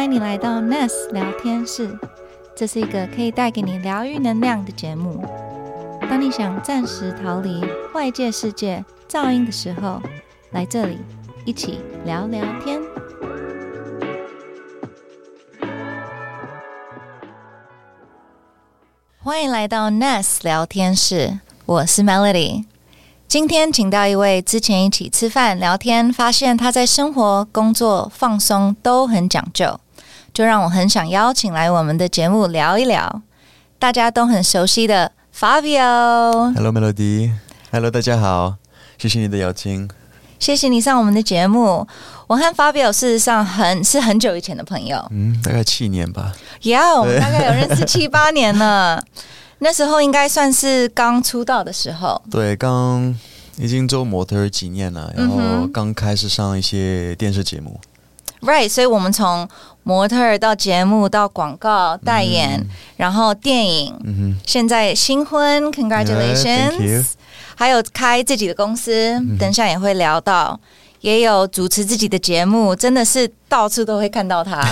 欢迎你来到 Ness 聊天室，这是一个可以带给你疗愈能量的节目。当你想暂时逃离外界世界噪音的时候，来这里一起聊聊天。欢迎来到 Ness 聊天室，我是 Melody。今天请到一位之前一起吃饭聊天，发现他在生活、工作、放松都很讲究，就让我很想邀请来我们的节目聊一聊。大家都很熟悉的 Fabio。Hello Melody。Hello，大家好，谢谢你的邀请。谢谢你上我们的节目。我和 Fabio 事实上很是很久以前的朋友，嗯，大概七年吧。Yeah，、我们大概有认识七八年了。那时候应该算是刚出道的时候，对，刚已经做模特几年了，然后刚开始上一些电视节目。right？所以我们从模特儿到节目到广告代言，然后电影，嗯现在新婚，congratulations。还有开自己的公司，嗯等一下也会聊到，也有主持自己的节目，真的是到处都会看到他。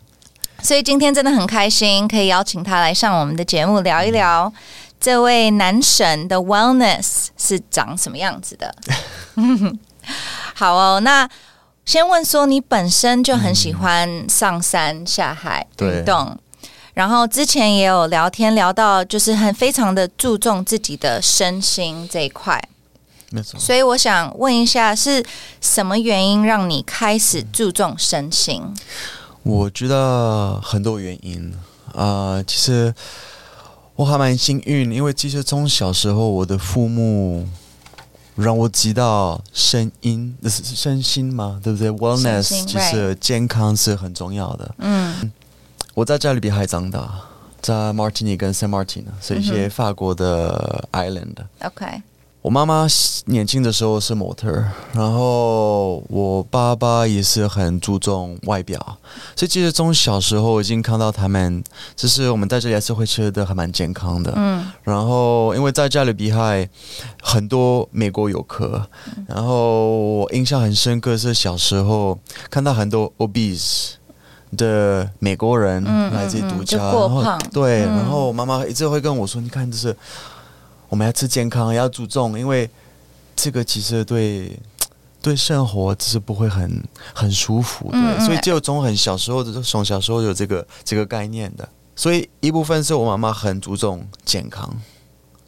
所以今天真的很开心，可以邀请他来上我们的节目聊一聊这位男神的 wellness 是长什么样子的。好哦，那先问说，你本身就很喜欢上山下海对运动，然后之前也有聊天聊到，就是很非常的注重自己的身心这一块，没错。所以我想问一下，是什么原因让你开始注重身心？我觉得很多原因啊、其实我还蛮幸运，因为其实从小时候我的父母让我知道声音，是是身心嘛，对不对？Wellness 心就是健康是很重要的。嗯我在加勒比海长大，在 Martinique 跟 Saint Martin 是一些法国的 island。，OK，我妈妈年轻的时候是模特，然后我爸爸也是很注重外表，所以其实从小时候已经看到他们，就是我们在这里还是会吃的还蛮健康的。嗯。然后因为在加勒比海很多美国游客，然后我印象很深刻是小时候看到很多 obese 的美国人嗯来这里度假，嗯嗯就过然后对，嗯。然后我妈妈一直会跟我说：“你看，就是我们要吃健康，要注重，因为这个其实对。”对生活只是不会很很舒服，的，所以就从很小时候的从小时候有这个这个概念的，所以一部分是我妈妈很注重健康，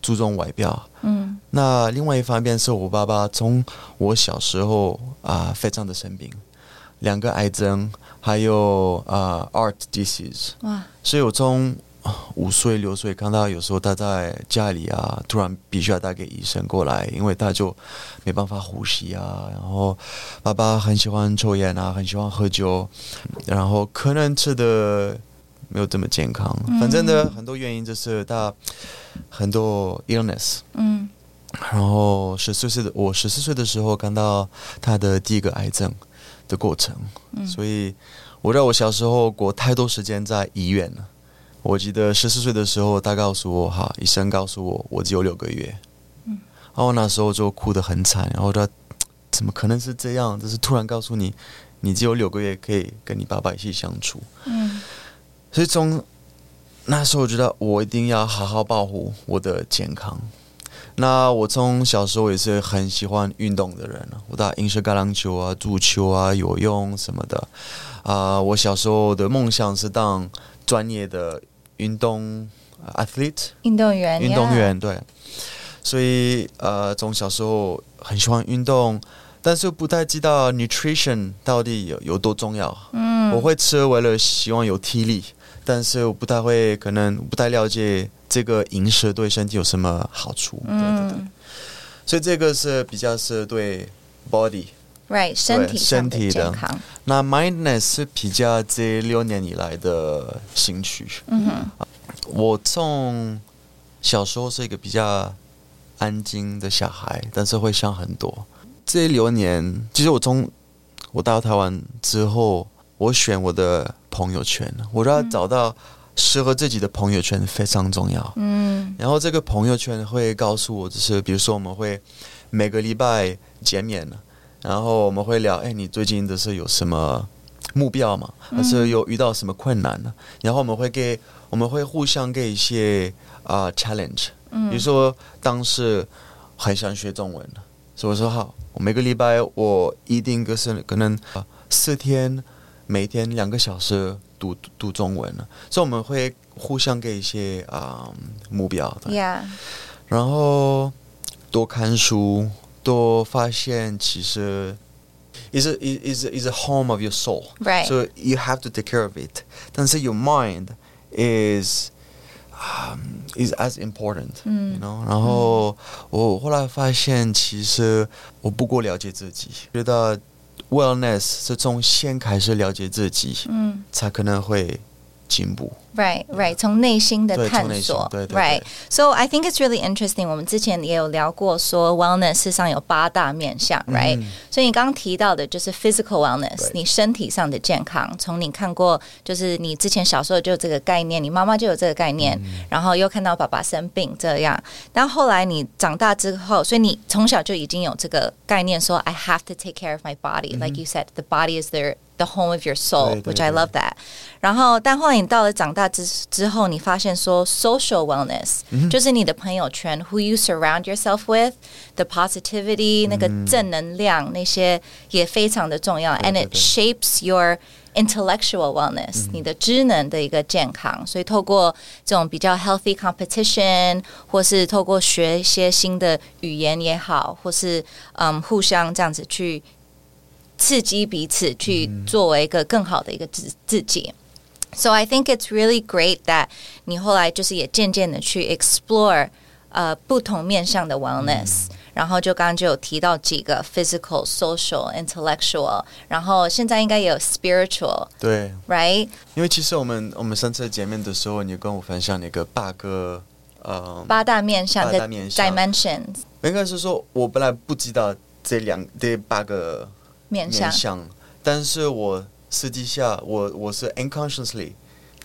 注重外表。嗯那另外一方面是我爸爸从我小时候啊、非常的生病，两个癌症，还有啊、art disease，哇，所以我从啊五岁六岁看到有时候他在家里啊，突然必须要带个医生过来，因为他就没办法呼吸啊。然后爸爸很喜欢抽烟啊，很喜欢喝酒，然后可能吃的没有这么健康。反正呢，很多原因就是他很多 illness。嗯然后十四岁的我十四岁的时候看到他的第一个癌症的过程，所以我知道我小时候过太多时间在医院了。我记得十四岁的时候，他告诉我，哈，医生告诉我我只有六个月，嗯然后那时候就哭得很惨，然后他怎么可能是这样？就是突然告诉你，你只有六个月可以跟你爸爸一起相处，嗯所以从那时候我觉得我一定要好好保护我的健康。那我从小时候也是很喜欢运动的人，我打英式橄榄球啊、足球啊、游泳什么的。啊、我小时候的梦想是当专业的运动呃 athlete，运动员，运动员对。所以呃，从小时候很喜欢运动，但是不太知道 nutrition 到底有有多重要。嗯，我会吃为了希望有体力，但是我不太会，可能不太了解这个饮食对身体有什么好处。对对对，嗯所以这个是比较是对 body。，right，身体身体的健康，那 mindness 是比较这六年以来的兴趣。嗯哼，我从小时候是一个比较安静的小孩，但是会想很多。这六年，其实我从我到台湾之后，我选我的朋友圈，我都要找到适合自己的朋友圈非常重要。嗯然后这个朋友圈会告诉我，就是比如说我们会每个礼拜见面，然后我们会聊，哎，你最近的是有什么目标吗，还是有遇到什么困难呢？然后我们会给我们会互相给一些啊、challenge，比如说当时很想学中文，所以我说好，我每个礼拜我一定就是可能啊四天，每天两个小时读读中文了，所以我们会互相给一些啊、目标的。Yeah. 然后多看书，多发现其实 is a is a, is a home of your soul. Right. So you have to take care of it. 但是 your mind is um, is as important. You know. 然后我后来发现，其实我不够了解自己，觉得 wellness 是从先开始了解自己，嗯才可能会进步。 Right, right，从内心的对从探索内心对对对，Right。So I think it's really interesting。我们之前也有聊过，说 wellness 事实上有八大面向，Right？、所以你刚刚提到的就是 physical wellness，嗯对你身体上的健康。从你看过，就是你之前小时候就有这个概念，你妈妈就有这个概念，嗯然后又看到爸爸生病这样。但后来你长大之后，所以你从小就已经有这个概念，说 I have to take care of my body、Like you said, the body is the the home of your soul, 对对 which I 对 love that. 然后，但后来你到了长大 之之后，你发现说 social wellness、就是你的朋友圈，who you surround yourself with，the positivity、那个正能量那些也非常的重要，and 对 it 对 shapes your intellectual wellness，、你的知能的一个健康。所以透过这种比较 healthy competition，或是透过学一些新的语言也好，或是嗯互相这样子去刺激彼此，去作为一个更好的一个自自己。 So I think it's really great that 你后来就是也渐渐的去 explore 呃不同面向的 wellness，、然后就刚刚就有提到几个 physical、social、intellectual，然后现在应该也有 spiritual，right？对，因为其实我们我们上次见面的时候，你跟我分享那个八个呃，八大面向的八大面向 dimensions 应该是说我本来不知道这两这八个面向面向，但是我 私底下我我是 unconsciously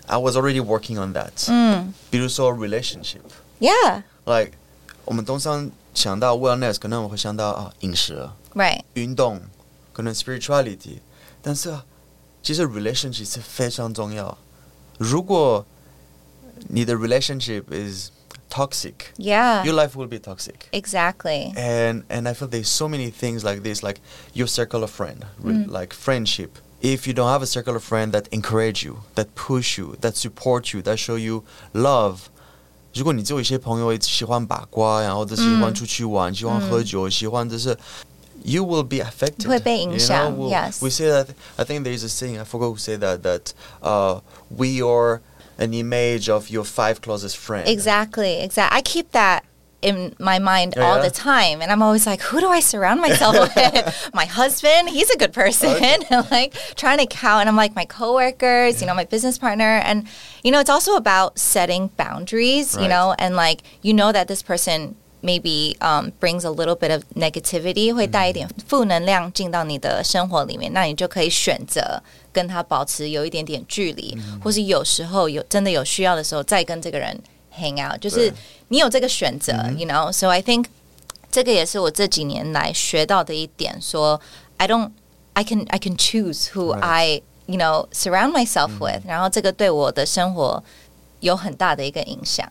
I was already working on that、嗯比如说 relationship。 ，Yeah，right，like 我们通常想到 wellness，可能我会想到啊饮食、运动，可能 spirituality，但是啊其实 relationship 是非常重要。如果你的 relationship is toxic，your Yeah， life will be toxic。 exactly， And and I feel there's so many things like this, like your circle of friend, re- like friendship. If you don't have a circle of friend that encourage you, that push you, that support you, that show you love. 如果你只有一些朋友喜欢八卦，然后就是喜欢出去玩，喜欢喝酒，喜欢就是 you will be affected. 会被影响 You know, we- yes. We say that. I think there is a saying. I forgot who said that. That uh, we are an image of your five closest friends. Exactly, exactly. I keep that in my mind all Yeah. the time, and I'm always like, who do I surround myself with? my husband, he's a good person, and like trying to count. And I'm like my coworkers, you know, my business partner, and you know, it's also about setting boundaries, you Right. know, and like you know that this person. Maybe um, brings a little bit of negativity，会带一点负能量进到你的生活里面，那你就可以选择跟他保持有一点点距离，或是有时候有真的有需要的时候再跟这个人 hang out，就是对你有这个选择、y o u know。So I think 这个也是我这几年来学到的一点，说 I don't I can I can choose who Right. I you know surround myself with，、然后这个对我的生活有很大的一个影响。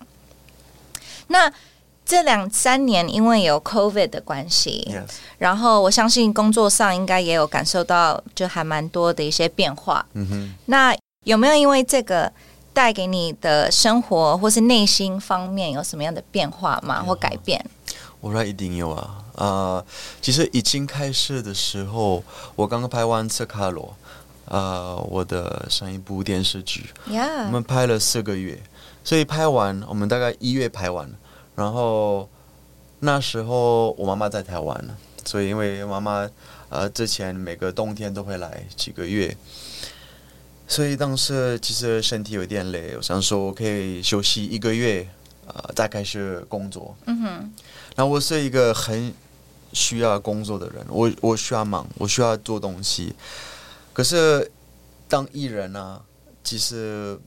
那这两三年因为有 COVID 的关系 Yes. 然后我相信工作上应该也有感受到，就还蛮多的一些变化。嗯哼。那有没有因为这个 带给你的生活或是内心方面有什么样的变化吗？或改变？我说一定有啊，呃，其实已经开始的时候，我刚刚拍完《斯卡罗》，呃，我的上一部电视剧，我们拍了四个月，所以拍完我们大概一月拍完，然后那时候我妈妈在台湾，所以因为妈妈呃之前每个冬天都会来几个月，所以当时其实身体有点累，我想说我可以休息一个月，呃，再开始工作。嗯哼，然后我是一个很需要工作的人，我我需要忙，我需要做东西。可是当艺人啊，其实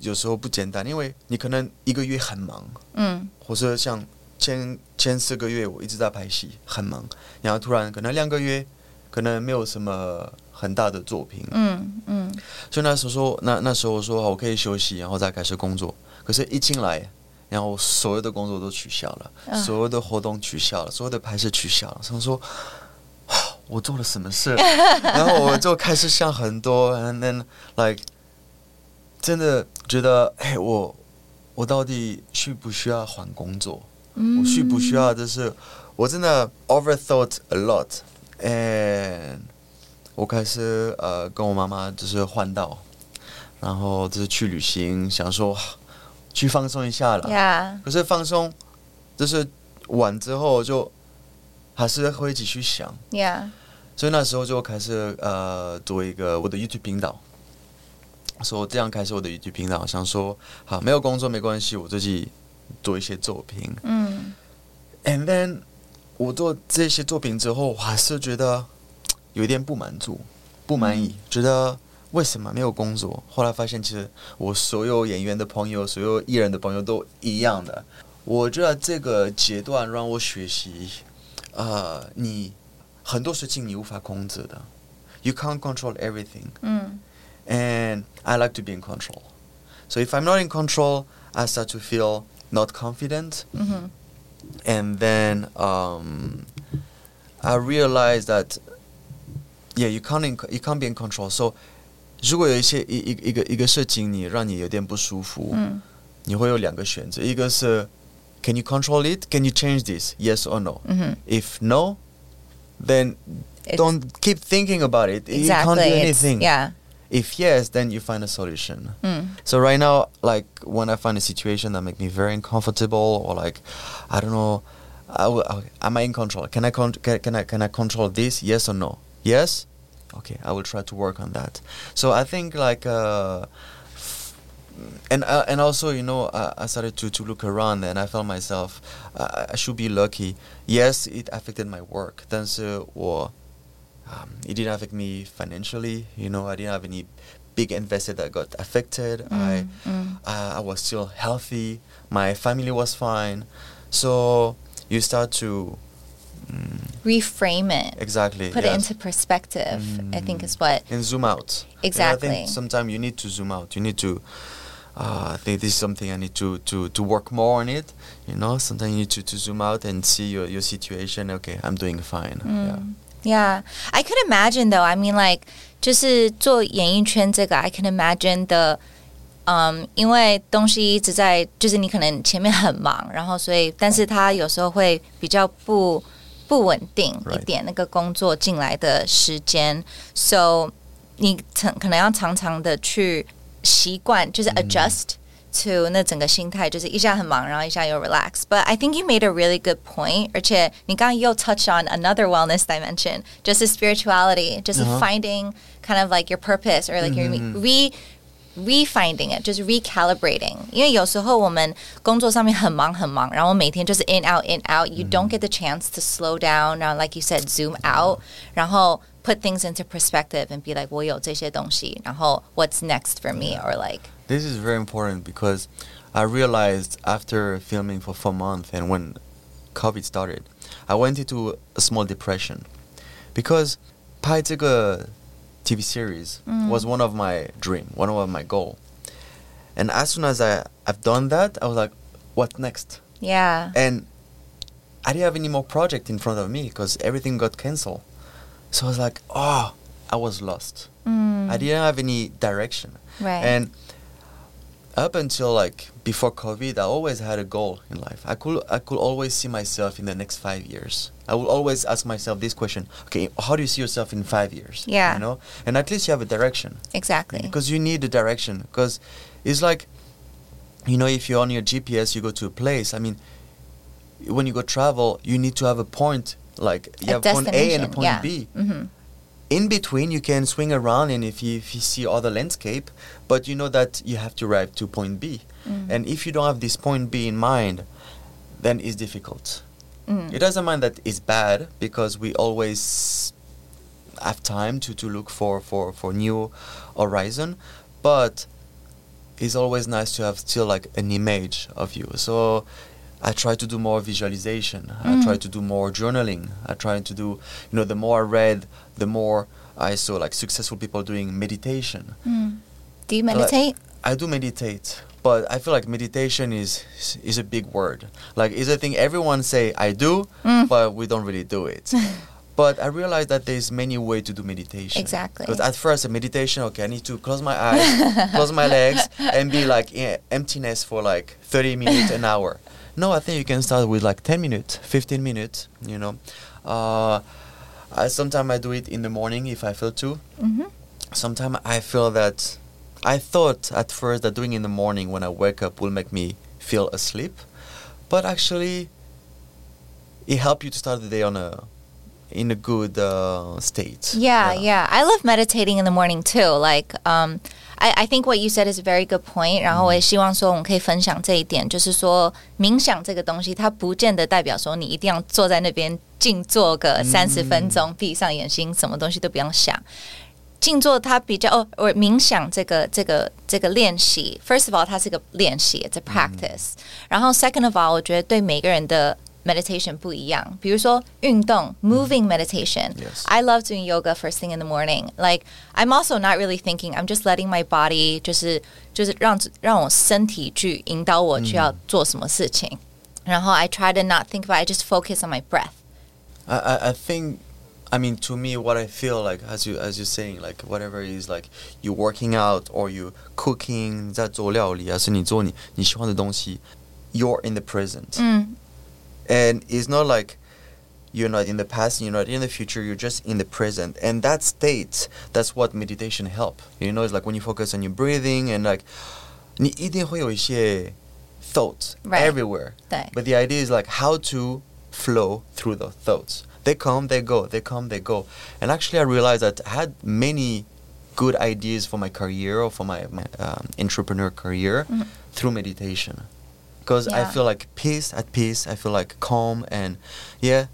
有时候不简单，因为你可能一个月很忙，嗯或者像前前四个月我一直在拍戏，很忙，然后突然可能两个月可能没有什么很大的作品，嗯嗯所以那时候说，那那时候我说好我可以休息，然后再开始工作。可是，一进来，然后所有的工作都取消了，啊所有的活动取消了，所有的拍摄取消了。想说，我做了什么事？然后我就开始想很多，and then like 真的觉得，哎，我我到底需不需要换工作？嗯我需不需要？就是我真的 overthought a lot，and 我开始呃跟我妈妈就是换道，然后就是去旅行，想说去放松一下了。，Yeah，可是放松就是完之后就还是会继续想，Yeah，所以那时候就开始呃做一个我的 YouTube 频道。说这样开始我的 YouTube 频道，想说好没有工作没关系，我自己做一些作品。嗯 And then 我做这些作品之后，我还是觉得有一点不满足、不满意，觉得为什么没有工作？后来发现，其实我所有演员的朋友、所有艺人的朋友都一样的。我觉得这个阶段让我学习，呃，你很多事情你无法控制的，you can't control everything。嗯 and I like to be in control. So if I'm not in control, I start to feel not confident, 嗯哼 and then um, I realize that yeah, you can't in, you can't be in control. So 如果有一些一一一个一个事情你让你有点不舒服，嗯你会有两个选择，一个是 Can you control it? Can you change this? Yes or no? 嗯哼 If no, then It's- don't keep thinking about it. You can't do Exactly. It's, anything. yeah. If yes, then you find a solution. 嗯 So right now, like when I find a situation that make me very uncomfortable, or like, I don't know, I will, I- am I in control? Can I con- can, can I can I control this? Yes or no? Yes. Okay, I will try to work on that. So I think like, uh, f- and uh, and also you know I, I started to to look around and I felt myself uh, I should be lucky. Yes, it affected my work. 但是我 um, it didn't affect me financially. You know, I didn't have any big investor that got affected. I, 嗯 I I was still healthy. My family was fine. So you start to mm, reframe it, exactly put yes, it into perspective. I think Mm. is what. and zoom out. And I Exactly. think sometimes you need to zoom out. You need to. Uh, I think this is something I need to, to, to work more on it. You know, sometimes you need to, to zoom out and see your, your situation. Okay, I'm doing fine. Yeah. Mm. Yeah, I could imagine though. I mean, like 就是做演艺圈这个，I can imagine 的，嗯，因为东西一直在，就是你可能前面很忙，然后所以，但是他有时候会比较不 不稳定 Right. 一点，那个工作进来的时间，so 你常可能要常常的去习惯，就是 adjust、to 那整个心态，就是一下很忙，然后一下又 relax。But I think you made a really good point，而且你刚刚又 touch on another wellness dimension，就是 spirituality，就是 Uh-huh. finding kind of like your purpose or like your re refinding it，就是 recalibrating。因为有时候我们工作上面很忙很忙，然后每天就是 in out in out，you don't get the chance to slow down，然后 like you said zoom out，然后 put things into perspective and be like 我有这些东西，然后 what's next for me or like This is very important because I realized after filming for four months and when COVID started, I went into a small depression because 拍这个 TV series mm. was one of my dream, one of my goal. And as soon as I, I've done that, I was like, what next? yeah And I didn't have any more project in front of me because everything got canceled. So I was like, oh, I was lost. Mm. I didn't have any direction. right And up until like before COVID, I always had a goal in life. I could I could always see myself in the next five years. I will always ask myself this question: Okay, how do you see yourself in five years? Yeah. you know, and at least you have a direction exactly because you need a direction. Because it's like, you know, if you're on your GPS, you go to a place. I mean, when you go travel, you need to have a point. Like you a have point A and a point yeah. B hmm in between you can swing around and if you, if you see other landscape but you know that you have to arrive to point b Mm. and if you don't have this point b in mind then it's difficult Mm. it doesn't mean that it's bad because we always have time to, to look for, for, for new horizon but it's always nice to have still like an image of you so I try to do more visualization. I mm. try to do more journaling. I try to do, you know, the more I read, the more I saw like successful people doing meditation. Mm. Do you meditate? I do meditate, but I feel like meditation is is a big word. Like it's a thing everyone say I do, mm. but we don't really do it. but I realized that there's many way to do meditation. Exactly. Because at first, a meditation, okay, I need to close my eyes, close my legs, and be like in emptiness for like 30 minutes, an hour. No, I think you can start with like 10 minutes, 15 minutes. You know, uh, I sometimes I do it in the morning if I feel to. Mm-hmm. Sometimes I feel that I thought at first that doing in the morning when I wake up will make me feel asleep, but actually, it helps you to start the day on a in a good uh, state. Yeah, yeah, I love meditating in the morning too. Like, um, I I think what you said is a very good point. 然后我也希望说我们可以分享这一点，就是说冥想这个东西，它不见得代表说你一定要坐在那边静坐个三十分钟，闭上眼睛，什么东西都不用想。静坐它比较哦，我冥想这个这个这个练习，first of all，它是个练习，it's a practice、然后 second of all，我觉得对每个人的 meditation 不一样。比如说运动，moving meditation。 Yes. I love doing yoga first thing in the morning. Like I'm also not really thinking. I'm just letting my body 就是就是让让我身体去引导我去要做什么事情。然后 I try to not think about. it, I just focus on my breath. I, I, I think I mean to me what I feel like as you as you're saying like whatever it is like you working out or you cooking 在做料理还是你做你你喜欢的东西 you're in the present 嗯 and it's not like you're not in the past you're not in the future you're just in the present and that state that's what meditation help you know it's like when you focus on your breathing and like 你一定会有一些 thoughts Right. everywhere 对 but the idea is like how to flow through the thoughts. They come, they go, they come, they go. And actually, I realized that I had many good ideas for my career or for my, my um, entrepreneur career through meditation. Because I Yeah. feel like peace at peace, I feel like calm, and yeah,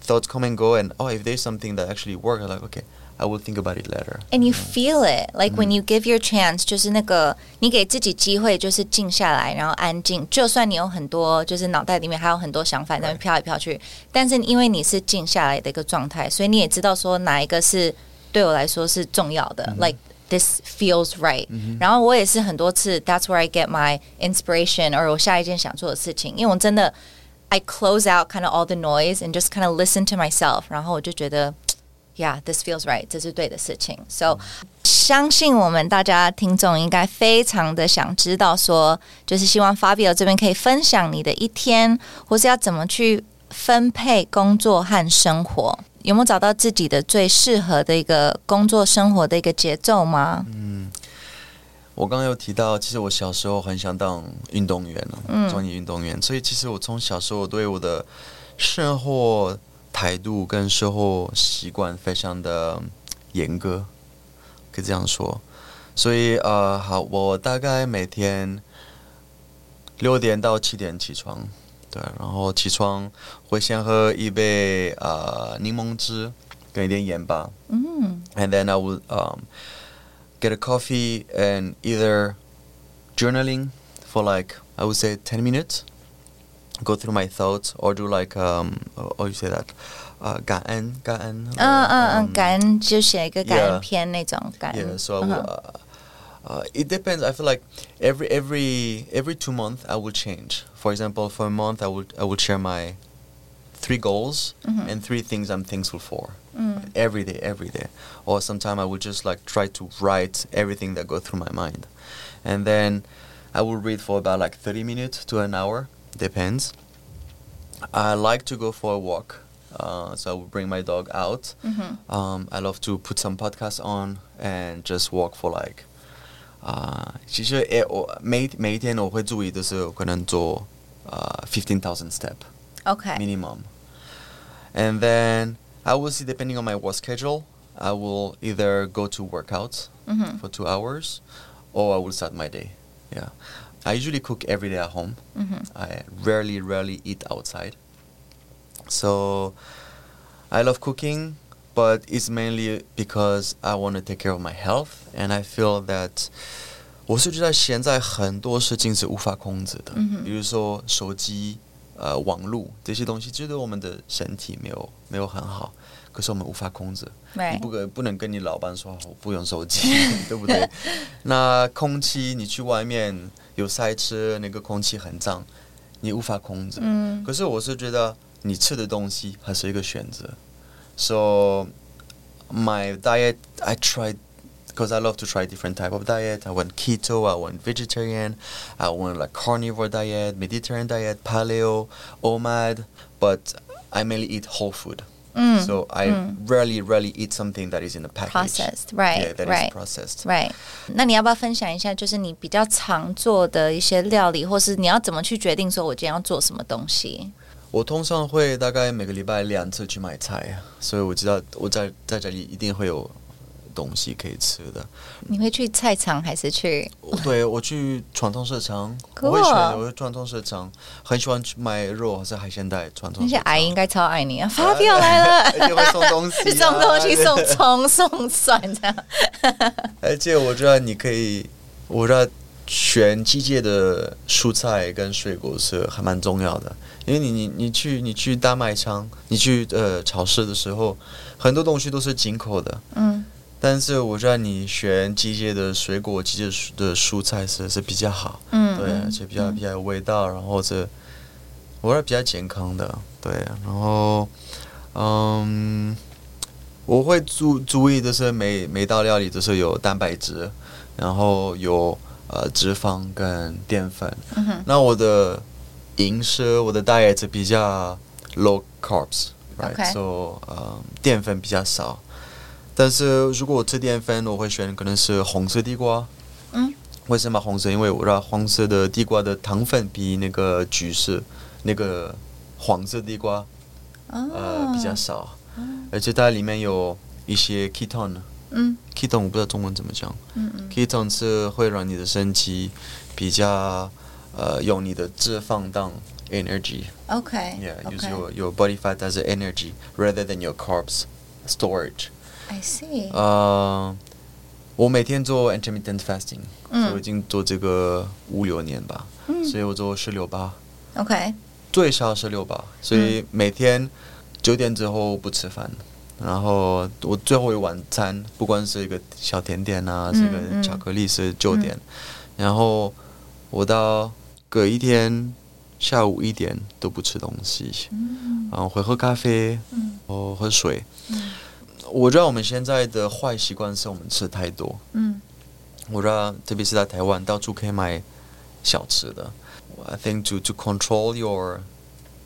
thoughts come and go. And oh, if there's something that actually works, I'm like, okay, I will think about it later. And you feel it, like when you give your chance，就是那个你给自己机会，就是静下来，然后安静。就算你有很多，就是脑袋里面还有很多想法在那边飘来飘去，但是因为你是静下来的一个状态，所以你也知道说哪一个是对我来说是重要的。Like this feels right、然后我也是很多次，That's where I get my inspiration，而我下一件想做的事情，因为我真的 I close out kind of all the noise and just kind of listen to myself，然后我就觉得。Yeah, this feels right. 这是对的事情。So，相信我们大家听众应该非常的想知道说，就是希望 Fabio 这边可以分享你的一天，或是要怎么去分配工作和生活。 有没有找到自己的最适合的一个工作生活的一个节奏吗？嗯我刚刚有提到，其实我小时候很想当运动员嗯，专业运动员。所以其实我从小时候对我的生活态度跟生活习惯非常的严格，可以这样说。所以呃，好，我大概每天六点到七点起床，对，然后起床会先喝一杯呃柠檬汁跟一点盐巴，嗯 and then I will um, get a coffee and either journaling for like I would say ten minutes, go through my thoughts, or do like um, or you say that, uh, 感恩感恩。嗯嗯 um, 嗯，感恩就写一个感恩 yeah. 篇那种感恩。 Yeah, so I 嗯 will, 哼 Uh, it depends. I feel like every every every two months I will change. For example, for a month I will I would share my three goals mm-hmm. and three things I'm thankful for mm. every day, every day. Or sometimes I will just like try to write everything that go through my mind, and then I will read for about like 30 minutes to an hour, depends. I like to go for a walk. Uh, so I will bring my dog out. Mm-hmm. Um, I love to put some podcasts on and just walk for like 啊、其实诶，我每每一天我会注意的是，可能做呃 fifteen thousand step。 ，OK， minimum. And then I will see, depending on my work schedule, I will either go to workouts 嗯哼 for two hours or I will start my day. Yeah. I usually cook every day at home. 嗯哼 I rarely, rarely eat outside. So I love cooking, but it's mainly because I want to take care of my health and I feel that 我是觉得现在很多事情是无法控制的，嗯哼比如说手机 呃网络这些东西，觉得我们的身体没有没有很好，可是我们无法控制。你 Right. 不可不能跟你老板说我不用手机，对不对？那空气你去外面有塞车，那个空气很脏，你无法控制。嗯可是我是觉得你吃的东西还是一个选择。 So my diet, I tried because I love to try different type of diet. I went keto, I went vegetarian, I went like carnivore diet, Mediterranean diet, paleo, OMAD, but I mainly eat whole food. 嗯 So I rarely, rarely eat something that is in a package. processed right Yeah, that is right processed. right。那你要不要分享一下，就是你比较常做的一些料理，或是你要怎么去决定说我今天要做什么东西？ 我通常会大概每个礼拜两次去买菜，所以我知道我在在这里一定会有东西可以吃的。你会去菜场还是去？对我去传统市场 我会选，我会传统市场，很喜欢去买肉或是海鲜带传统那些市场。阿姨应该超爱你啊！发票来了，送东西、啊，送东西、送葱、送蒜这样。而且我知道你可以，我觉得选季节的蔬菜跟水果是还蛮重要的，因为你你你去你去大卖场，你去呃超市的时候，很多东西都是进口的，嗯。但是我觉得你选季节的水果、季节的蔬菜是是比较好，嗯，对，而嗯且比较比较有味道，然后这我是比较健康的，对，然后嗯，我会注注意的是每每道料理都是有蛋白质，然后有呃脂肪跟淀粉。嗯那我的饮食，我的 diet 比较 low carbs，right？、Okay. So 呃淀粉比较少。但是如果我吃淀粉，我会选可能是红色地瓜。嗯，为什么红色？因为我知道黄色的地瓜的糖分比那个橘色那个黄色地瓜呃哦比较少，而且它里面有一些 ketone。嗯 ketone 我不知道中文怎么讲。嗯嗯 ketone 是会让你的身体比较呃用你的脂肪当 energy。，OK Yeah, use your your body fat as energy rather than your carbs storage. I see，呃，我每天做 intermittent fasting，、嗯所以我已经做这个五六年吧，嗯所以我做十六八，OK 最少十六八，所以每天九点之后不吃饭。然后我最后一晚餐，不管是一个小甜点啊，嗯是一个嗯巧克力是九点，然后我到隔一天下午一点都不吃东西，嗯然后会喝咖啡，嗯哦，喝水。嗯我知道我们现在的坏习惯是我们吃太多。嗯我知道，特别是在台湾，到处可以买小吃的。I think to to control your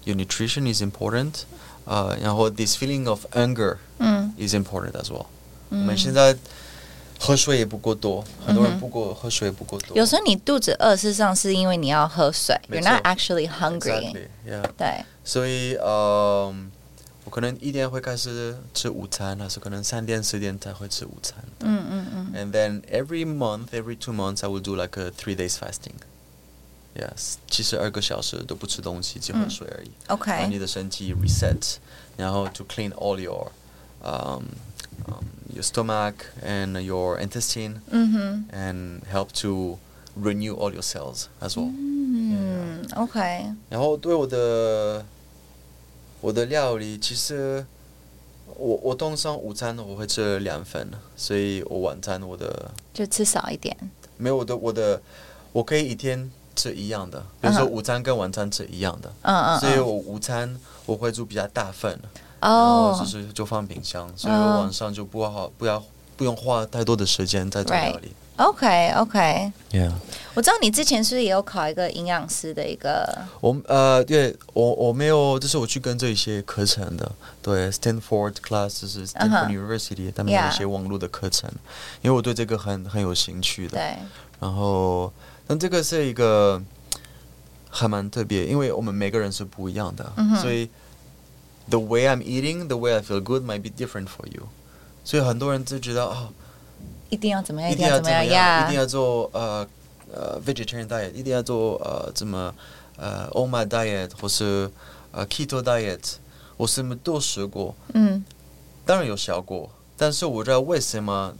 your nutrition is important. 呃，然后 this feeling of anger 嗯 is important as well. 我嗯们现在喝水也不够多，很多嗯哼人不够喝水不够多。有时候你肚子饿，事实上是因为你要喝水，You're 没错 not actually hungry。 Exactly, yeah. 对，所以，呃，我可能一点会开始吃午餐，还是可能三点四点才会吃午餐。嗯嗯嗯 And then every month, every two months, I will do like a three days fasting. Yes，七十二个小时都不吃东西，只喝嗯水而已。，OK，让你的身体 reset，然后 to clean all your um, um, your stomach and your intestine 嗯哼，and help to renew all your cells as well. 嗯，OK，然后对我的我的料理，其实我我通常午餐我会吃两份，所以我晚餐我的就吃少一点。没有我的我的我可以一天吃一样的，比如说午餐跟晚餐吃一样的，嗯嗯，嗯。所以我午餐我会煮比较大份，然后就哦，是就放冰箱，所以晚上就不好不要不用花太多的时间在做 Right 料理。OK OK，Yeah，我知道你之前是不是也有考一个营养师的一个，我呃，对我我没有，就是我去跟这一些课程的，对，Stanford class 就是 Stanford University，、他们有一些网络的课程，因为我对这个很很有兴趣的。对，然后，但这个是一个还蛮特别，因为我们每个人是不一样的，嗯、所以 the way I'm eating, the way I feel good might be different for you。所以很多人就知道哦，一定要怎么样，一定要怎么样，一定要做呃呃 vegetarian diet，一定要做呃怎么呃 OMAD diet 或是呃 keto diet，我什么都试过，嗯，当然有效果，但是我知道为什么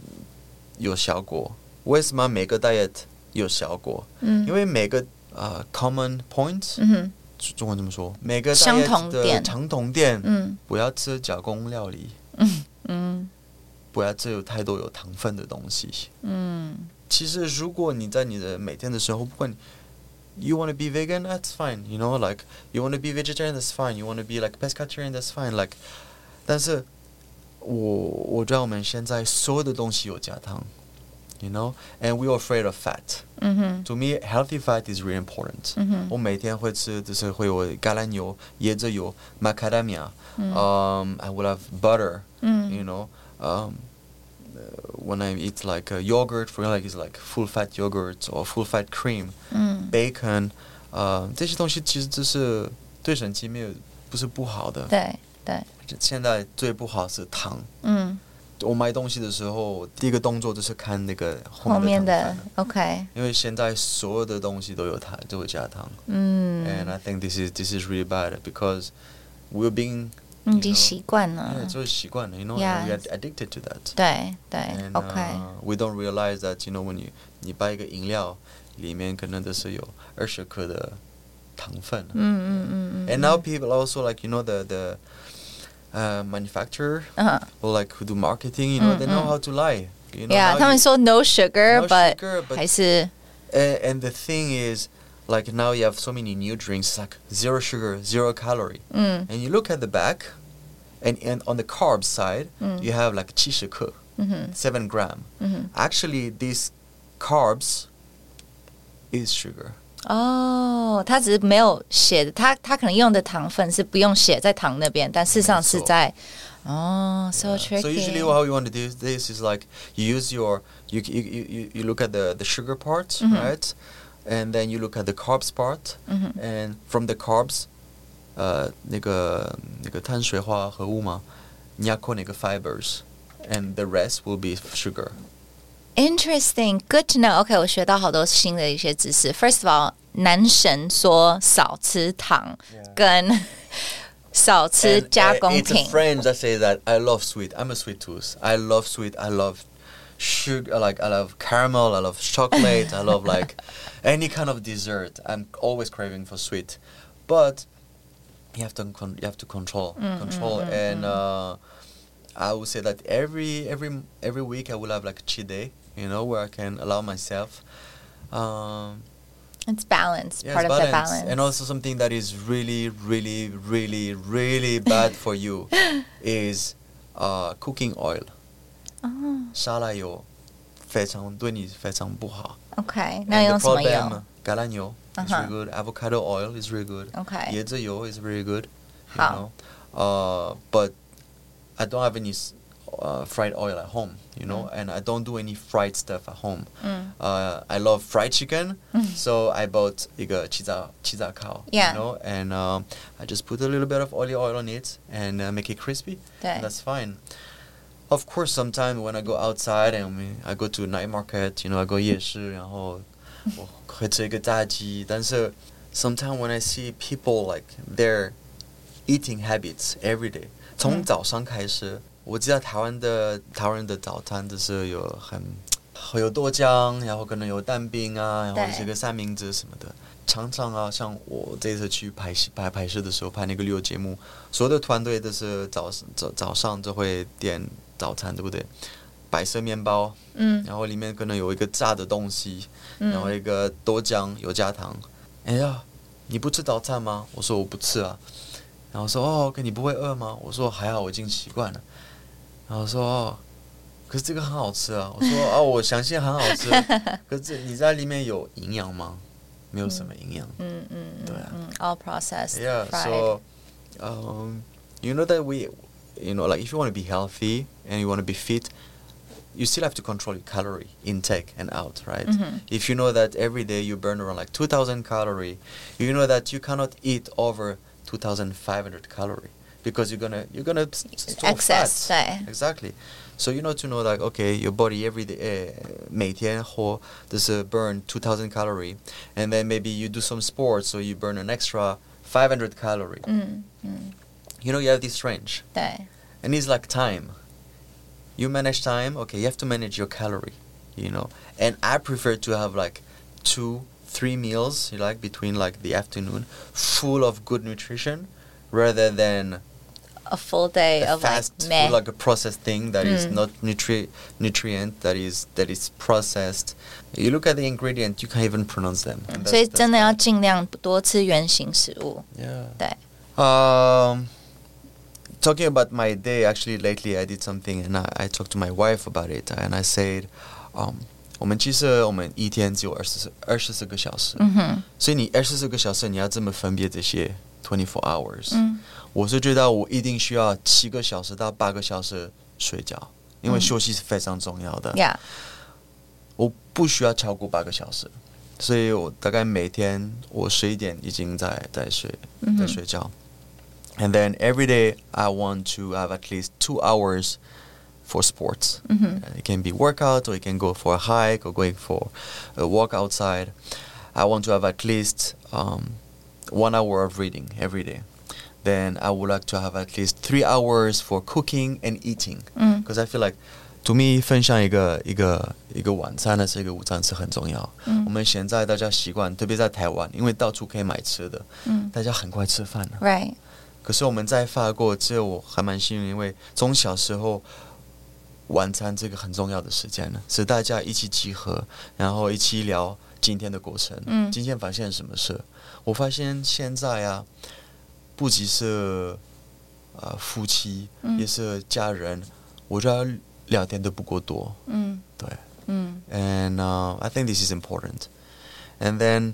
有效果，为什么每个 diet。有效果，嗯，因为每个呃 common point 嗯哼，中文怎么说？每个相同店的相同店，嗯不要吃加工料理，嗯嗯不要吃有太多有糖分的东西。嗯其实，如果你在你的每天的时候，不管 you want to be vegan, that's fine. You know, like you want to be vegetarian, that's fine. You want to be like pescatarian, that's fine. Like，但是我我知道我们现在所有的东西有加糖 ，you know, and we are afraid of fat. 嗯哼 To me, healthy fat is really important. 嗯哼我每天会吃，就是会有橄榄油、椰子油、macadamia. 嗯 Um, I will have butter. You 嗯 know, um, uh, when I eat like a yogurt, for like it's like full fat yogurt or full fat cream, 嗯 bacon. 呃，这些东西其实就是对身体没有不是不好的。对对现在最不好是糖。嗯 我买东西的时候，第一个动作就是看那个后面的 OK 因为现在所有的东西都有糖，都有加糖。嗯 And I think this is this is really bad because we're being 你已经习惯了 yeah, 就是习惯了，you know, we are addicted to that. 对对 OK uh, we don't realize that you know when you 你把一个饮料里面可能都是有二十克的糖分。嗯嗯嗯嗯 And now people also like you know the the uh, manufacturer 嗯 or like who do marketing, you know, Mm, they know mm. how to lie. You know, Yeah， now 他们 you- 说 no sugar no but sugar, but 还是 and, and the thing is, like now you have so many new drinks, like zero sugar, zero calorie. 嗯 And you look at the back, and, and on the carb side, 嗯 you have like 70克嗯哼 7 gram. 嗯哼 Actually, these carbs is sugar. 哦，他只是没有写的，他他可能用的糖分是不用写在糖那边，但事实上是在哦，so Yeah. tricky。 So usually how you want to do this is like you use your you you you, you- you look at the the sugar part, Mhm. right? And then you look at the carbs part, 嗯哼 and from the carbs, 呃，那个那个碳水化合物嘛，你要扣那个 fibers, and the rest will be sugar. Interesting, good to know. OK，我学到好多新的一些知识。First of all，男神说少吃糖 Yeah. 跟少吃 And, 加 uh, 工 it's a 品。 friend that say that I love sweet. I'm a sweet tooth. I love sweet. I love sugar. Like I love caramel. I love chocolate. I love like any kind of dessert. I'm always craving for sweet, but you have to con- you have to control Mm, control mm, mm, and mm. uh, I would say that every every every week I will have like a cheat day. You know where I can allow myself. Um, It's balance, Yes, part of the balance. balance. And also something that is really, really, really, really bad for you is uh, cooking oil. 哦沙拉油非常对你非常不好。 ，OK，那 And 用 the 什么油 problem, 橄榄油 is Uh-huh. really good. Avocado oil is really good. ？OK，椰子油 is really good. You 好 know? Uh, but I don't have any s- uh, fried oil at home, you know, Mm. and I don't do any fried stuff at home. 嗯 Uh, I love fried chicken, 嗯 so I bought 一个气炸气炸烤 Yeah. you know, and um, I just put a little bit of olive oil on it and uh, make it crispy. 对 And that's fine. Of course, sometimes when I go outside and we, I go to night market, you know, I go 夜市，然后我会吃一个炸鸡。但是 sometimes when I see people like their eating habits every day，从嗯早上开始， 我知道台湾的台湾人的早餐就是有很会有豆浆，然后可能有蛋饼啊，然后对这个三明治什么的。常常啊，像我这次去拍戏拍拍摄的时候，拍那个旅游节目，所有的团队都是早早早上就会点早餐，对不对？白色面包，嗯然后里面可能有一个炸的东西，然后嗯一个豆浆有加糖。哎呀，你不吃早餐吗？我说我不吃啊。然后说哦，OK，你不会饿吗？我说还好，我已经习惯了。然后说哦，可是这个很好吃啊。我说哦，我相信很好吃，可是你在里面有营养吗？没有什么营养。嗯嗯对啊嗯嗯，all processed, Yeah, fried. so um, you know that we, you know, like if you want to be healthy and you want to be fit, you still have to control your calorie intake and out, right? Mhm. If you know that every day you burn around like 2,000 calorie, you know that you cannot eat over 2,500 calorie because you're gonna you're gonna access exactly. So you know to know like okay your body every day uh, does uh, burn 2000 calorie. And then maybe you do some sports so you burn an extra 500 calorie. Mm, mm. you know you have this range. And it's like time. You manage time okay you have to manage your calorie you know. And i prefer to have like two three meals you like between like the afternoon full of good nutrition rather than a full day a of fast like meh. food, like a processed thing that is Mm. not nutri- nutrient that is that is processed. You look at the ingredient, you can't even pronounce them. and 所以 that's- that's 真的要 bad. 尽量多吃原形食物。 Yeah. 对， Um, talking about my day, actually, lately I did something, and I, I talked to my wife about it, and I said, um, 我们其实我们一天只有二十四二十四个小时，嗯哼，所以你二十四个小时你要这么分别这些 twenty four hours，、嗯 我是觉得我一定需要七个小时到八个小时睡觉，因为嗯休息是非常重要的。 ，Yeah，我不需要超过八个小时，所以我大概每天我十一点已经在在睡嗯哼在睡觉。And then every day I want to have at least two hours for sports. 嗯哼 Uh, It can be workout or you can go for a hike or going for a walk outside. I want to have at least um, one hour of reading every day. Then I would like to have at least three hours for cooking and eating 嗯 because I feel like to me 分享一个一个一个晚餐呢是一个午餐是很重要。嗯我们现在大家习惯，特别在台湾，因为到处可以买吃的，嗯大家很快吃饭了。 ，Right，可是我们在法国，只有我还蛮幸运，因为从小时候晚餐这个很重要的时间呢，是大家一起集合，然后一起聊今天的过程。嗯今天发现什么事？我发现现在啊， 不只是呃夫妻，嗯也是家人，我觉得聊天都不够多。嗯对。嗯 and uh, I think this is important. And then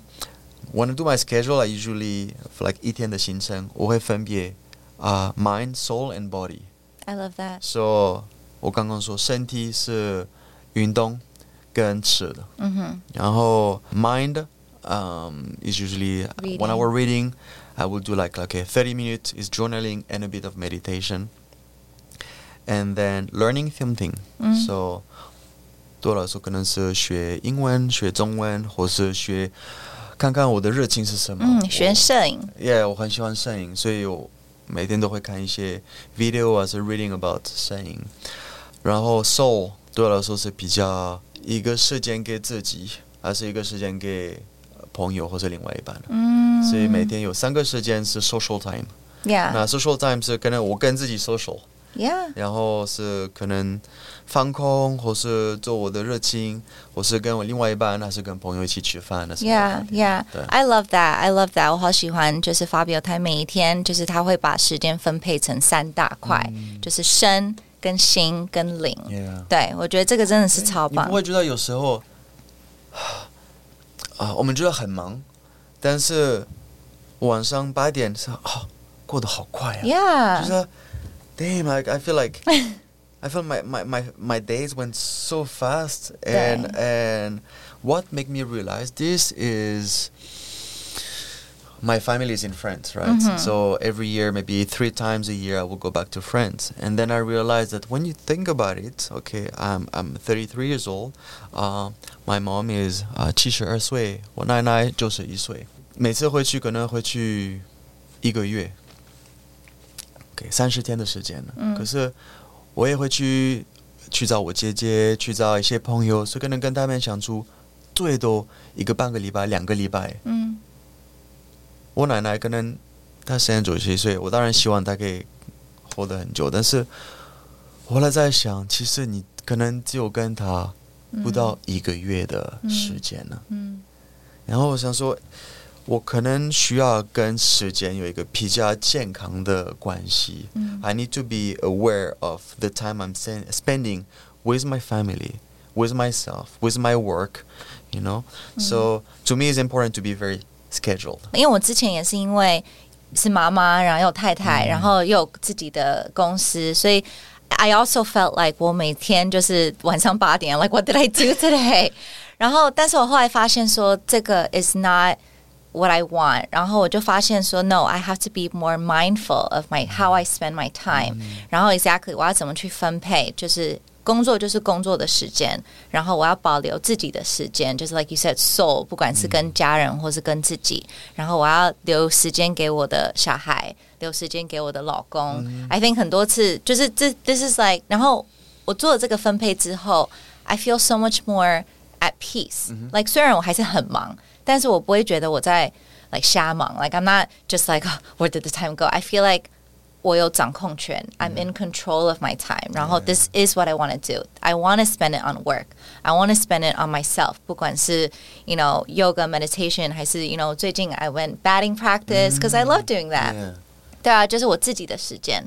when I do my schedule, I usually for like 一天的行程，我会分别啊、mind, soul and body. ，I love that， So 我刚刚说身体是运动跟吃的，嗯哼，然后 mind um, is usually Reading. one hour reading. I will do like okay, 30 minutes is journaling and a bit of meditation. And then learning something. 嗯 So 对我来说可能是学英文、学中文，或是学看看我的热情是什么。嗯，学我摄影， Yeah，我很喜欢摄影，所以我每天都会看一些 video 或是 reading about 摄影。然后 soul 对我来说是比较一个时间给自己，还是一个时间给呃 朋友或者另外一半。嗯，所以每天有三个时间是 social time。那，Yeah，Yeah，social time 是可能我跟自己 social，然后是可能放空，或是做我的热情，或是跟我另外一半，还是跟朋友一起吃饭，那是 Yeah, yeah, I love that. I love that. 我好喜欢，就是 Fabio 他每一天就是他会把时间分配成三大块，嗯就是身跟心跟灵。Yeah。对，我觉得这个真的是超棒你不。会觉得有时候啊，我们觉得很忙，但是晚上八点是啊，过得好快啊，就 Yeah, 是 damn like I feel like I feel my, my, my, my days went so fast and and what made me realize this is my family is in France, right? Mhm. So every year, maybe three times a year, I will go back to France, and then I realized that when you think about it, okay, I'm I'm 33 years old, uh, my mom is uh 七十二岁，我奶奶九十一岁，每次回去可能回去一个月，给三十天的时间了。嗯可是我也会去去找我姐姐，去找一些朋友，所以可能跟他们相处最多一个半个礼拜、两个礼拜。嗯 我奶奶可能她现在九十七岁，我当然希望她可以活得很久，但是我后来在想，其实你可能只有跟她不到一个月的时间了。嗯然后我想说，我可能需要跟时间有一个比较健康的关系。嗯 I need to be aware of the time I'm spending with my family, with myself, with my work, you know. So to me, it's important to be very scheduled. 因为我之前也是因为是妈妈，然后又有太太，然后又有自己的公司，所以 I also felt like 我每天就是晚上八点，like what did I do today？然后，但是我后来发现说，这个 is not what I want，然后我就发现说，No，I have to be more mindful of my how I spend my time，、然后 exactly 我要怎么去分配，就是。 工作就是工作的时间，然后我要保留自己的时间，就是 like you said soul，不管是跟家人或是跟自己，然后我要留时间给我的小孩，留时间给我的老公。I think 很多次就是这 this is like，然后我做了这个分配之后，I feel so much more at peace、like 虽然我还是很忙，但是我不会觉得我在 like 瞎忙。Like I'm not just like、oh, where did the time go? I feel like 我有掌控权，I'm in control of my time。然后 this is what I want to do. I want to spend it on work. I want to spend it on myself. 不管是 you know yoga meditation 还是 you know 最近 I went batting practice because I love doing that. Yeah. 对啊，就是我自己的时间，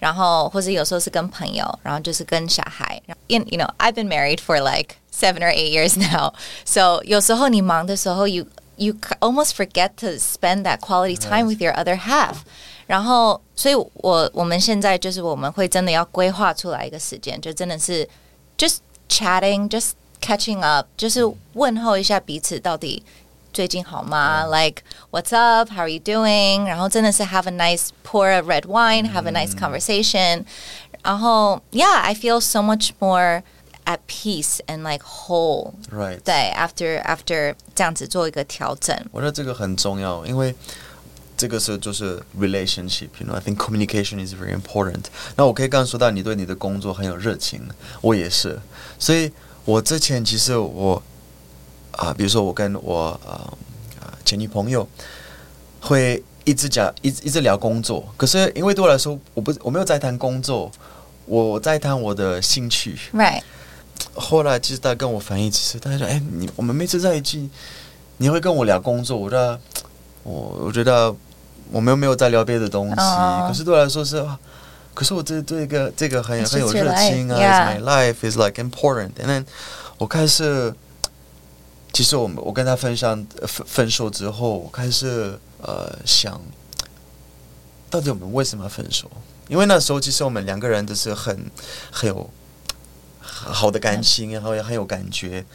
然后或者有时候是跟朋友，然后就是跟小孩。In you know I've been married for like seven or eight years now, so 有时候你忙的时候，you you almost forget to spend that quality time with your other half。 然后，所以我我们现在就是我们会真的要规划出来一个时间，就真的是 just chatting, just catching up，就是问候一下彼此到底最近好吗？Like what's up? How are you doing? 然后真的是 have a nice pour a red wine, have a nice conversation。然后 yeah, I feel so much more at peace and like whole。 Right. 对，after after 这样子做一个调整。我觉得这个很重要，因为 这个是就是 relationship，you know，I think communication is very important。那我可以刚刚说到你对你的工作很有热情，我也是，所以我之前其实我啊、比如说我跟我呃啊前女朋友会一直讲一直一直聊工作，可是因为对我来说，我不我没有在谈工作，我在谈我的兴趣。Right，后来其实他跟我反映，其实他说：“哎，你我们每次在一起，你会跟我聊工作，我觉得我我觉得我们又没有在聊别的东西。哦可是对我来说是，啊可是我这这个这个很很有热情啊. My life is like important。And then 我开始，其实我们我跟他分享呃分分手之后，我开始呃想，到底我们为什么要分手？因为那时候其实我们两个人都是很很有好的感情，然后也很有感觉。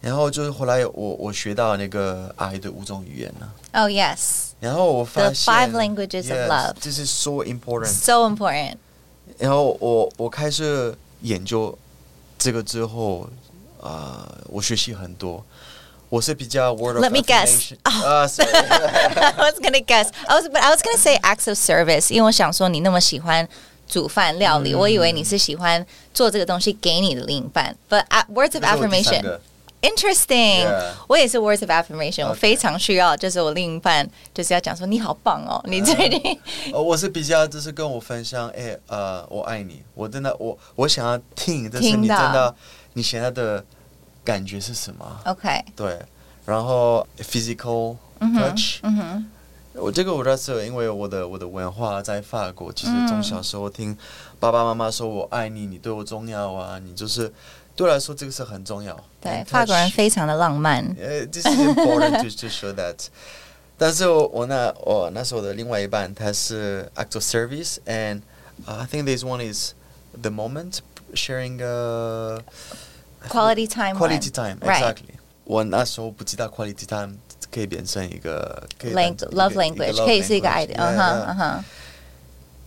然后就是后来我我学到那个爱的五种语言了，Oh yes, 然后我发 the 现 five languages of yes, love. this is so important。 So important. 然后我我开始研究这个之后，啊、我学习很多。我是比较 word of Let me guess. affirmation 啊、sorry I was gonna guess. I was, but I was gonna say acts of service，因为我想说你那么喜欢煮饭料理，我以为你是喜欢做这个东西给你的另一半。But uh, words of 这是我第三 affirmation. 个 Interesting，、 Yeah. 我也是 words of affirmation，、我 Okay. 非常需要，就是我另一半就是要讲说你好棒哦，你最近、呃，我是比较就是跟我分享，哎，呃，我爱你，我真的，我我想要听，但是听你真到的，你现在的感觉是什么？ OK，对，然后 physical 嗯哼 touch，、嗯哼，我这个我认识，因为我的我的文化在法国，其实嗯从小时候听爸爸妈妈说我爱你，你对我重要啊，你就是 对我来说这个是很重要。对 And，法国人 touch 非常的浪漫。呃，this is important to to show that。但是我我那我那时候的另外一半他是 act of service and、uh, I think this one is the moment sharing a Quality time quality one. time Right. exactly。我那时候不知道 quality time 可以变成一个可以 Lang 当成一个 love 一个 language love 可以是一个 language. 爱的， Yeah, 嗯哼 yeah. 嗯哼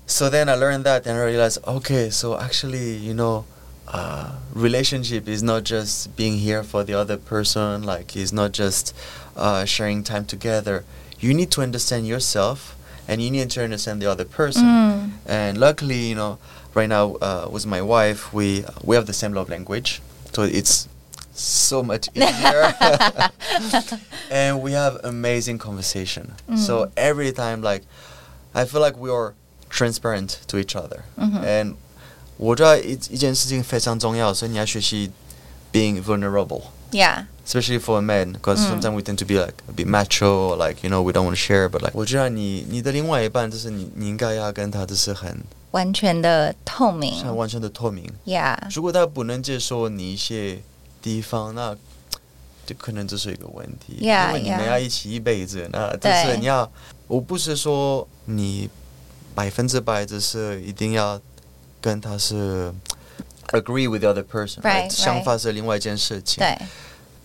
So then I learned that and I realized, okay, so actually, you know, uh, relationship is not just being here for the other person, like it's not just uh, sharing time together. You need to understand yourself and you need to understand the other person. Mm. And luckily, you know, right now uh, with my wife, we, we have the same love language. So it's so much easier. and we have amazing conversation. Mm. So every time, like, I feel like we are transparent to each other. Mm-hmm. And 我觉得一一件事情非常重要，所以你要学习 being vulnerable.，Yeah，Especially for a man, because Mm. sometimes we tend to be like a bit macho, or like you know we don't want to share. But like，我觉得你你的另外一半，就是你你应该要跟他就是很完全的透明像明完全的透明。，Yeah，如果他不能接受你一些地方，那就可能这是一个问题。Yeah, 因为你们要一起一辈子，那就是你要，我不是说你百分之百就是一定要跟他是 agree with the other person， Right, right. 想法是另外一件事情。对。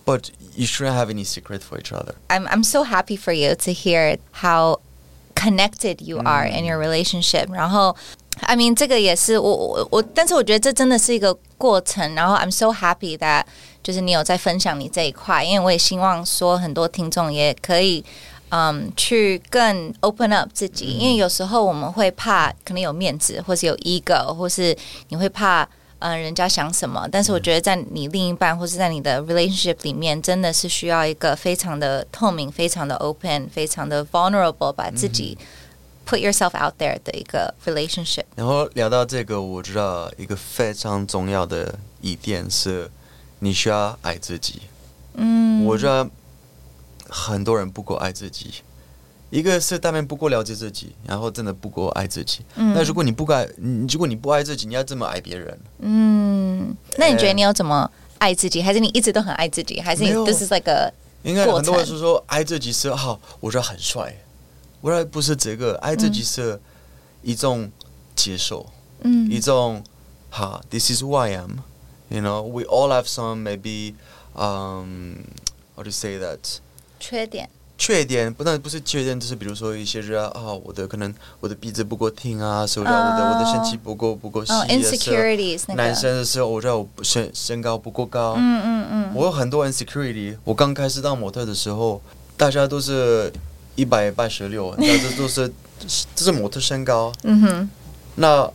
But you shouldn't have any secret for each other. I'm I'm so happy for you to hear how connected you are in 嗯 your relationship. 然后，I mean，这个也是我我我，但是我觉得这真的是一个过程。然后，I'm so happy that 就是你有在分享你这一块，因为我也希望说很多听众也可以。 嗯，去更 open up 自己，因为有时候我们会怕可能有面子，或是有 ego，或是你会怕嗯，人家想什么。但是我觉得在你另一半或是在你的 relationship 里面，真的是需要一个非常的透明、非常的 open、非常的 vulnerable，把自己 put yourself out there 的一个 relationship。然后聊到这个，我知道一个非常重要的一点是，你需要爱自己。嗯，我知道很多人不够爱自己，一个是他们不够了解自己，然后真的不够爱自己。嗯那如果你不爱，你如果你不爱自己，你要怎么爱别人？嗯，那你觉得你要怎么爱自己？还是你一直都很爱自己？还是你没有 this is like a 应该过很多人是说爱自己是好，我觉得很帅。我觉得不是这个，爱自己是一种接受，嗯一种哈，this is who I am。You know, we all have some maybe, um, how to say that? 缺点？缺点不但不是缺点，就是比如说一些人啊，啊我的可能我的鼻子不够挺啊，所以我的、我的我的身体不够不够细，insecurities 男生的时候，我知道我身身高不够高，嗯嗯嗯，我有很多 insecurity。我刚开始当模特的时候，大家都是一百八十六，那这都是 这是模特身高。嗯哼，那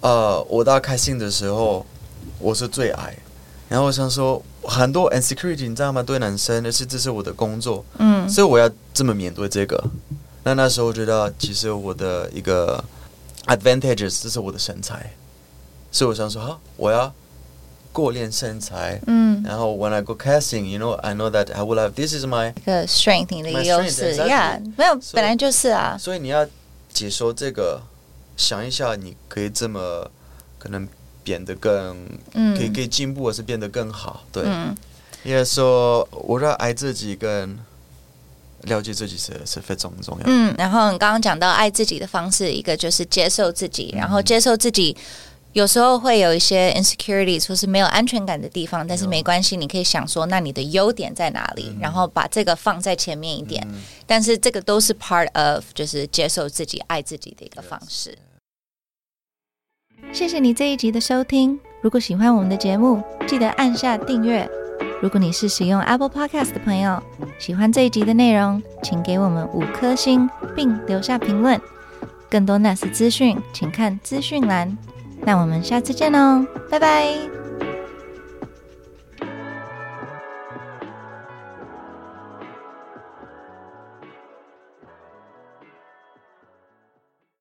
呃，我大开心的时候，我是最矮。然后我想说，很多 insecurity，你知道吗？对男生，而且这是我的工作，嗯，所以我要这么面对这个。那那时候我觉得，其实我的一个 advantages，这是我的身材，所以我想说，哈，我要过练身材，嗯，然后 when I go casting，you know，I know that I will have this is my 一个 strength，你的优势，yeah，没有，本来就是啊。所以你要解说这个，想一下，你可以这么可能。变得更，嗯，可以可以进步，或是变得更好。对，嗯因为说我要爱自己跟了解自己是是非常重要。嗯，然后你刚刚讲到爱自己的方式，一个就是接受自己，然后接受自己。有时候会有一些 insecurities 或是没有安全感的地方，但是没关系，你可以想说，那你的优点在哪里？然后把这个放在前面一点。嗯但是这个都是 part of 就是接受自己、爱自己的一个方式。谢谢你这一集的收听。如果喜欢我们的节目，记得按下订阅。如果你是使用 Apple Podcast 的朋友，喜欢这一集的内容，请给我们五颗星，并留下评论。更多 NAS 资讯，请看资讯栏。那我们下次见喽，拜拜。